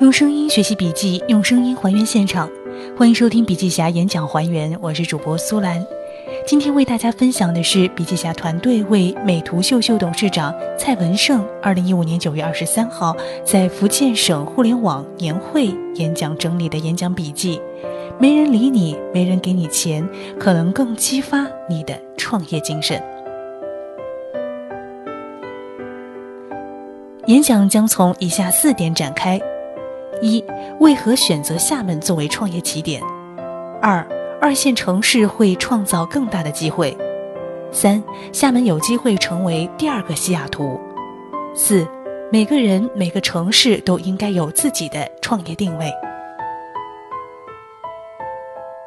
用声音学习笔记，用声音还原现场。欢迎收听笔记侠演讲还原，我是主播苏兰。今天为大家分享的是笔记侠团队为美图秀秀董事长蔡文胜二零一五年九月二十三号在福建省互联网年会演讲整理的演讲笔记。没人理你，没人给你钱，可能更激发你的创业精神。演讲将从以下四点展开。一、为何选择厦门作为创业起点？二、二线城市会创造更大的机会。三、厦门有机会成为第二个西雅图。四、每个人、每个城市都应该有自己的创业定位。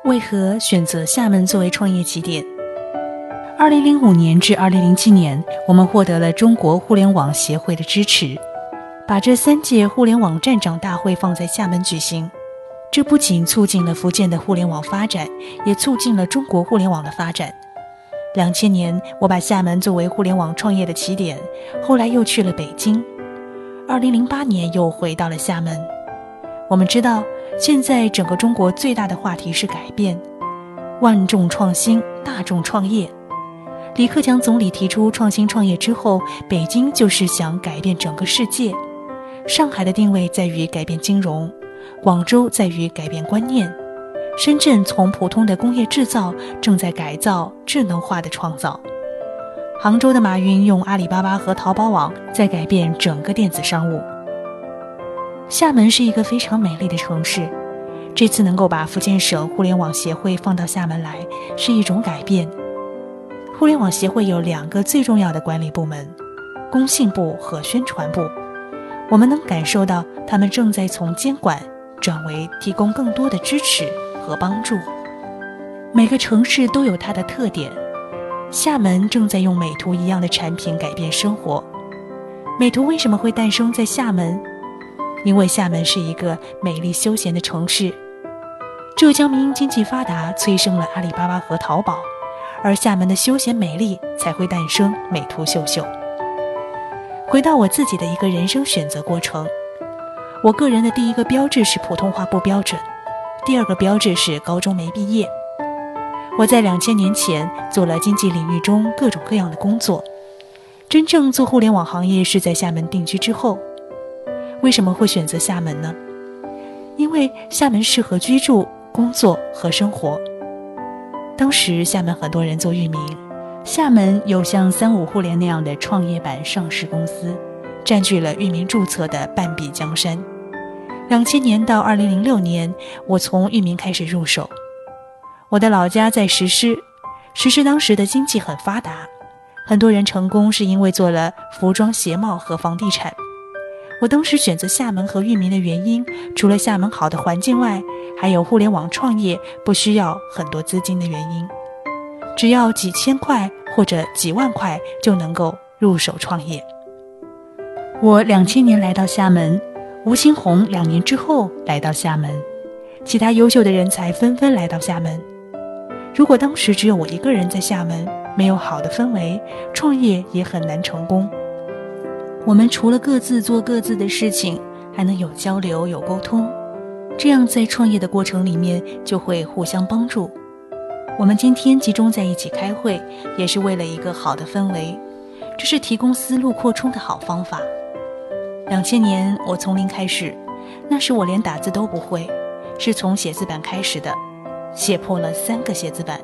为何选择厦门作为创业起点？二零零五年至二零零七年，我们获得了中国互联网协会的支持。把这三届互联网站长大会放在厦门举行，这不仅促进了福建的互联网发展，也促进了中国互联网的发展。两千年，我把厦门作为互联网创业的起点，后来又去了北京。二零零八年又回到了厦门。我们知道，现在整个中国最大的话题是改变，万众创新，大众创业。李克强总理提出创新创业之后，北京就是想改变整个世界。上海的定位在于改变金融，广州在于改变观念，深圳从普通的工业制造正在改造智能化的创造，杭州的马云用阿里巴巴和淘宝网在改变整个电子商务。厦门是一个非常美丽的城市，这次能够把福建省互联网协会放到厦门来，是一种改变。互联网协会有两个最重要的管理部门：工信部和宣传部。我们能感受到，他们正在从监管转为提供更多的支持和帮助。每个城市都有它的特点，厦门正在用美图一样的产品改变生活。美图为什么会诞生在厦门？因为厦门是一个美丽休闲的城市。浙江民营经济发达，催生了阿里巴巴和淘宝，而厦门的休闲美丽才会诞生美图秀秀。回到我自己的一个人生选择过程，我个人的第一个标志是普通话不标准，第二个标志是高中没毕业。我在两千年前做了经济领域中各种各样的工作，真正做互联网行业是在厦门定居之后。为什么会选择厦门呢？因为厦门适合居住、工作和生活。当时厦门很多人做域名。厦门有像三五互联那样的创业板上市公司，占据了域名注册的半壁江山。两千年到二零零六年，我从域名开始入手。我的老家在石狮，石狮当时的经济很发达，很多人成功是因为做了服装、鞋帽和房地产。我当时选择厦门和域名的原因，除了厦门好的环境外，还有互联网创业不需要很多资金的原因。只要几千块或者几万块就能够入手创业。我两千年来到厦门，吴新红两年之后来到厦门，其他优秀的人才纷纷来到厦门。如果当时只有我一个人在厦门，没有好的氛围，创业也很难成功。我们除了各自做各自的事情，还能有交流、有沟通，这样在创业的过程里面就会互相帮助。我们今天集中在一起开会，也是为了一个好的氛围，这是提供思路扩充的好方法。两千年我从零开始，那时我连打字都不会，是从写字板开始的，写破了三个写字板。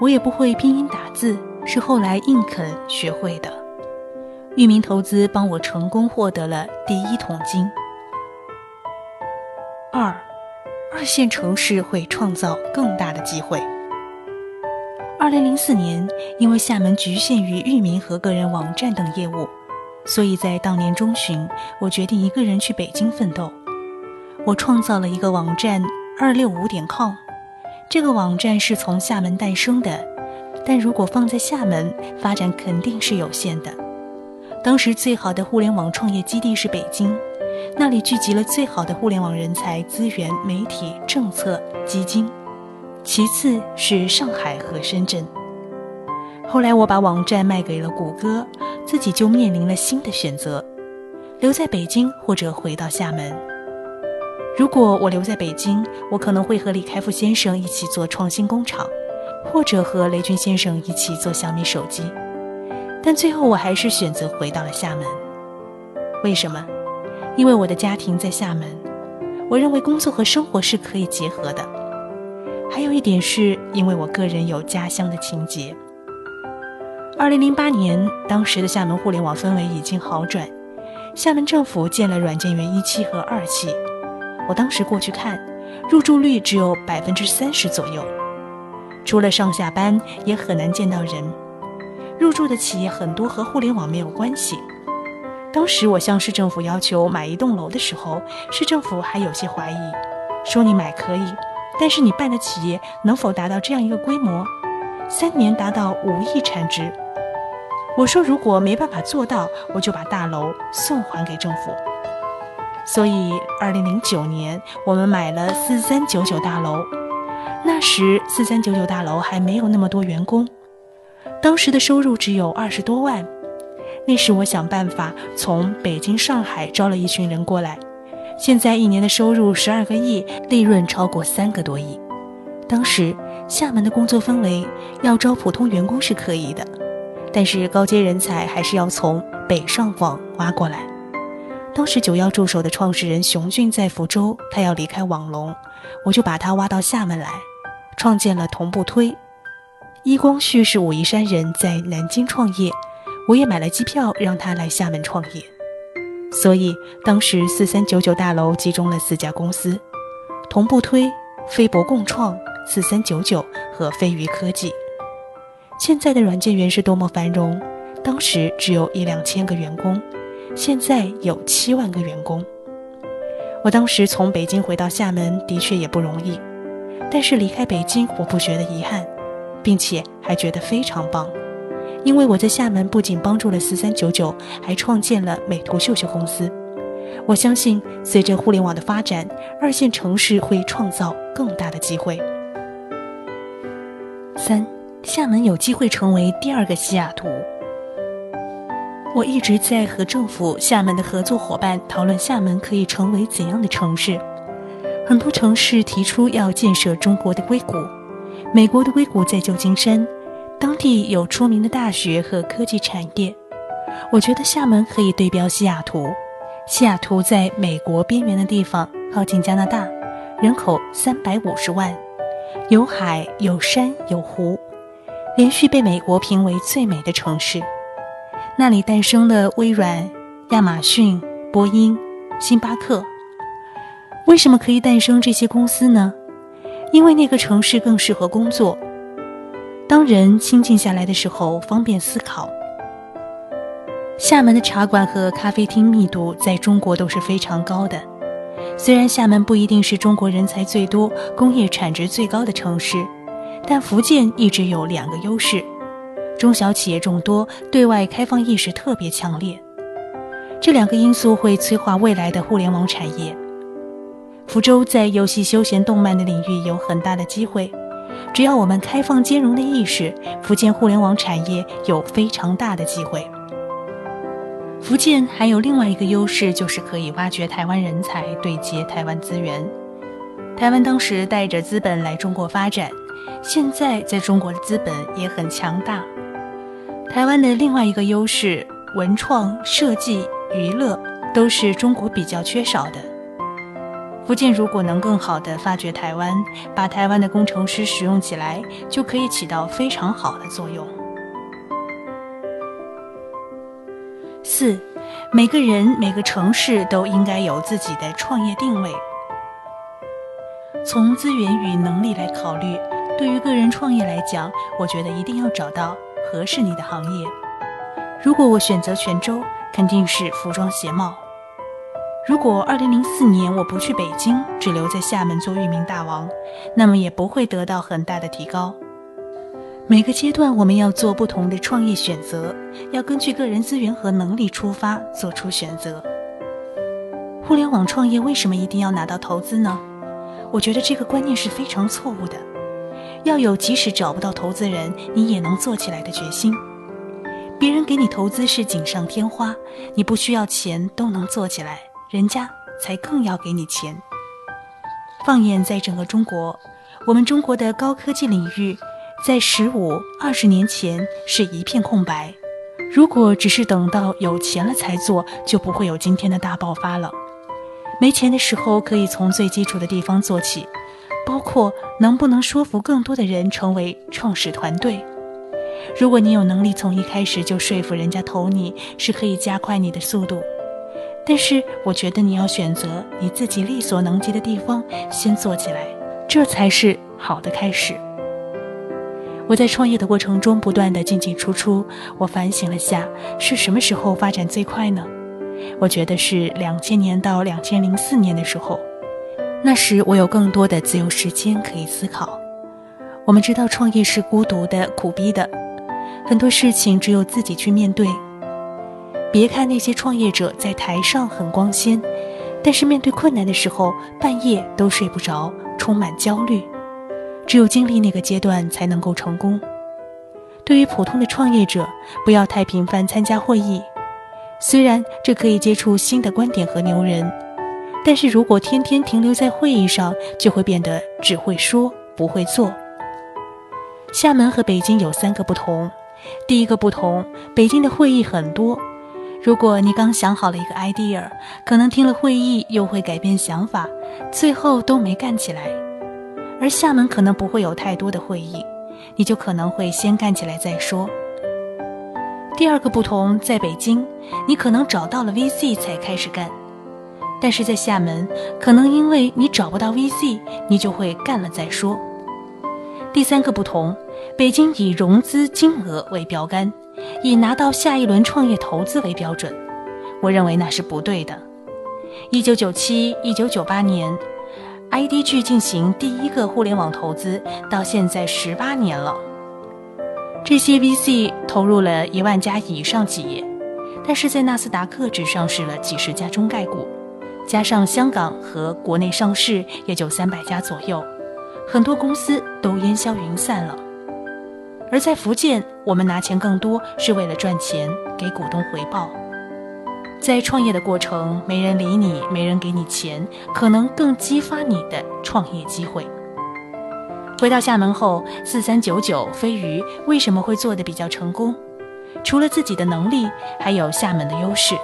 我也不会拼音打字，是后来硬啃学会的。域名投资帮我成功获得了第一桶金。二，二线城市会创造更大的机会。二零零四年，因为厦门局限于域名和个人网站等业务，所以在当年中旬，我决定一个人去北京奋斗。我创造了一个网站二六五点 com，这个网站是从厦门诞生的，但如果放在厦门发展肯定是有限的。当时最好的互联网创业基地是北京，那里聚集了最好的互联网人才、资源、媒体、政策、基金。其次是上海和深圳。后来我把网站卖给了谷歌，自己就面临了新的选择：留在北京或者回到厦门。如果我留在北京，我可能会和李开复先生一起做创新工厂，或者和雷军先生一起做小米手机。但最后，我还是选择回到了厦门。为什么？因为我的家庭在厦门，我认为工作和生活是可以结合的。还有一点是因为我个人有家乡的情结。二零零八年，当时的厦门互联网氛围已经好转，厦门政府建了软件园一期和二期。我当时过去看，入住率只有百分之三十左右，除了上下班，也很难见到人。入住的企业很多和互联网没有关系。当时我向市政府要求买一栋楼的时候，市政府还有些怀疑，说你买可以，但是你办的企业能否达到这样一个规模，三年达到五亿产值？我说如果没办法做到，我就把大楼送还给政府。所以，二零零九年我们买了四三九九大楼，那时四三九九大楼还没有那么多员工。当时的收入只有二十多万，那时我想办法从北京、上海招了一群人过来，现在一年的收入十二个亿，利润超过三个多亿。当时厦门的工作氛围，要招普通员工是可以的，但是高阶人才还是要从北上广挖过来。当时九幺助手的创始人熊俊在福州，他要离开网龙，我就把他挖到厦门来，创建了同步推。伊光旭是武夷山人，在南京创业，我也买了机票让他来厦门创业。所以当时四三九九大楼集中了四家公司：同步推、飞博共创、四三九九和飞鱼科技。现在的软件园是多么繁荣，当时只有一两千个员工，现在有七万个员工。我当时从北京回到厦门的确也不容易，但是离开北京我不觉得遗憾。并且还觉得非常棒，因为我在厦门不仅帮助了四三九九，还创建了美图秀秀公司。我相信，随着互联网的发展，二线城市会创造更大的机会。三，厦门有机会成为第二个西雅图。我一直在和政府、厦门的合作伙伴讨论，厦门可以成为怎样的城市。很多城市提出要建设中国的硅谷。美国的硅谷在旧金山，当地有出名的大学和科技产业。我觉得厦门可以对标西雅图。西雅图在美国边缘的地方，靠近加拿大，人口三百五十万，有海有山有湖，连续被美国评为最美的城市。那里诞生了微软、亚马逊、波音、星巴克。为什么可以诞生这些公司呢？因为那个城市更适合工作。当人清静下来的时候，方便思考。厦门的茶馆和咖啡厅密度在中国都是非常高的。虽然厦门不一定是中国人才最多、工业产值最高的城市，但福建一直有两个优势：中小企业众多，对外开放意识特别强烈。这两个因素会催化未来的互联网产业。福州在游戏、休闲、动漫的领域有很大的机会，只要我们开放兼容的意识，福建互联网产业有非常大的机会。福建还有另外一个优势，就是可以挖掘台湾人才，对接台湾资源。台湾当时带着资本来中国发展，现在在中国的资本也很强大。台湾的另外一个优势，文创、设计、娱乐，都是中国比较缺少的。福建如果能更好的发掘台湾，把台湾的工程师使用起来，就可以起到非常好的作用。四，每个人每个城市都应该有自己的创业定位。从资源与能力来考虑，对于个人创业来讲，我觉得一定要找到合适你的行业。如果我选择泉州，肯定是服装鞋帽。如果二零零四年我不去北京，只留在厦门做域名大王，那么也不会得到很大的提高。每个阶段我们要做不同的创业选择，要根据个人资源和能力出发做出选择。互联网创业为什么一定要拿到投资呢？我觉得这个观念是非常错误的。要有即使找不到投资人，你也能做起来的决心。别人给你投资是锦上添花，你不需要钱都能做起来。人家才更要给你钱。放眼在整个中国，我们中国的高科技领域，在十五、二十年前是一片空白。如果只是等到有钱了才做，就不会有今天的大爆发了。没钱的时候，可以从最基础的地方做起，包括能不能说服更多的人成为创始团队。如果你有能力从一开始就说服人家投你，是可以加快你的速度。但是，我觉得你要选择你自己力所能及的地方先做起来，这才是好的开始。我在创业的过程中不断的进进出出，我反省了下，是什么时候发展最快呢？我觉得是两千年到两千零四年的时候，那时我有更多的自由时间可以思考。我们知道创业是孤独的、苦逼的，很多事情只有自己去面对。别看那些创业者在台上很光鲜，但是面对困难的时候，半夜都睡不着，充满焦虑。只有经历那个阶段，才能够成功。对于普通的创业者，不要太频繁参加会议。虽然这可以接触新的观点和牛人，但是如果天天停留在会议上，就会变得只会说不会做。厦门和北京有三个不同。第一个不同，北京的会议很多，如果你刚想好了一个 idea，可能听了会议又会改变想法，最后都没干起来。而厦门可能不会有太多的会议，你就可能会先干起来再说。第二个不同，在北京，你可能找到了 VC 才开始干；但是在厦门，可能因为你找不到 VC，你就会干了再说。第三个不同，北京以融资金额为标杆，以拿到下一轮创业投资为标准，我认为那是不对的。一九九七、一九九八年，IDG 进行第一个互联网投资，到现在十八年了。这些 VC 投入了一万家以上企业，但是在纳斯达克只上市了几十家中概股，加上香港和国内上市也就三百家左右，很多公司都烟消云散了。而在福建，我们拿钱更多是为了赚钱，给股东回报。在创业的过程，没人理你，没人给你钱，可能更激发你的创业机会。回到厦门后，四三九九飞鱼为什么会做的比较成功？除了自己的能力，还有厦门的优势。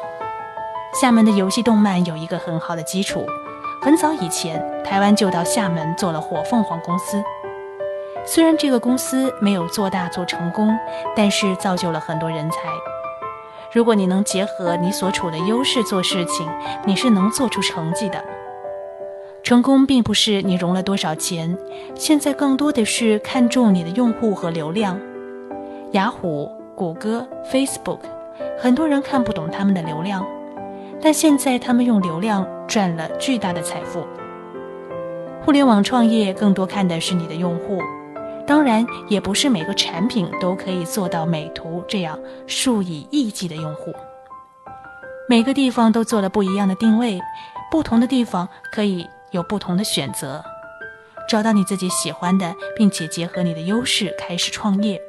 厦门的游戏动漫有一个很好的基础，很早以前台湾就到厦门做了火凤凰公司。虽然这个公司没有做大做成功，但是造就了很多人才。如果你能结合你所处的优势做事情，你是能做出成绩的。成功并不是你融了多少钱，现在更多的是看重你的用户和流量。雅虎、谷歌、Facebook，很多人看不懂他们的流量，但现在他们用流量赚了巨大的财富。互联网创业更多看的是你的用户，当然也不是每个产品都可以做到美图这样数以亿计的用户。每个地方都做了不一样的定位，不同的地方可以。有不同的选择，找到你自己喜欢的，并且结合你的优势开始创业。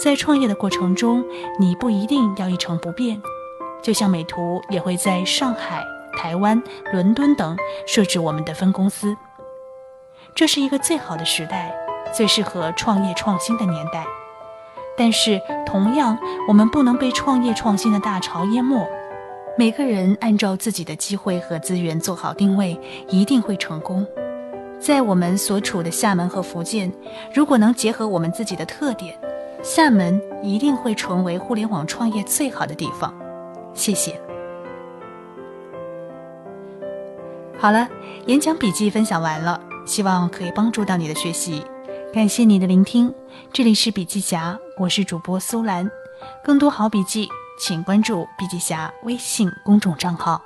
在创业的过程中，你不一定要一成不变。就像美图也会在上海、台湾、伦敦等设置我们的分公司。这是一个最好的时代，最适合创业创新的年代。但是，同样，我们不能被创业创新的大潮淹没。每个人按照自己的机会和资源做好定位，一定会成功。在我们所处的厦门和福建，如果能结合我们自己的特点，厦门一定会成为互联网创业最好的地方。谢谢。好了，演讲笔记分享完了，希望可以帮助到你的学习。感谢你的聆听，这里是笔记侠，我是主播苏兰，更多好笔记。请关注笔记侠微信公众账号。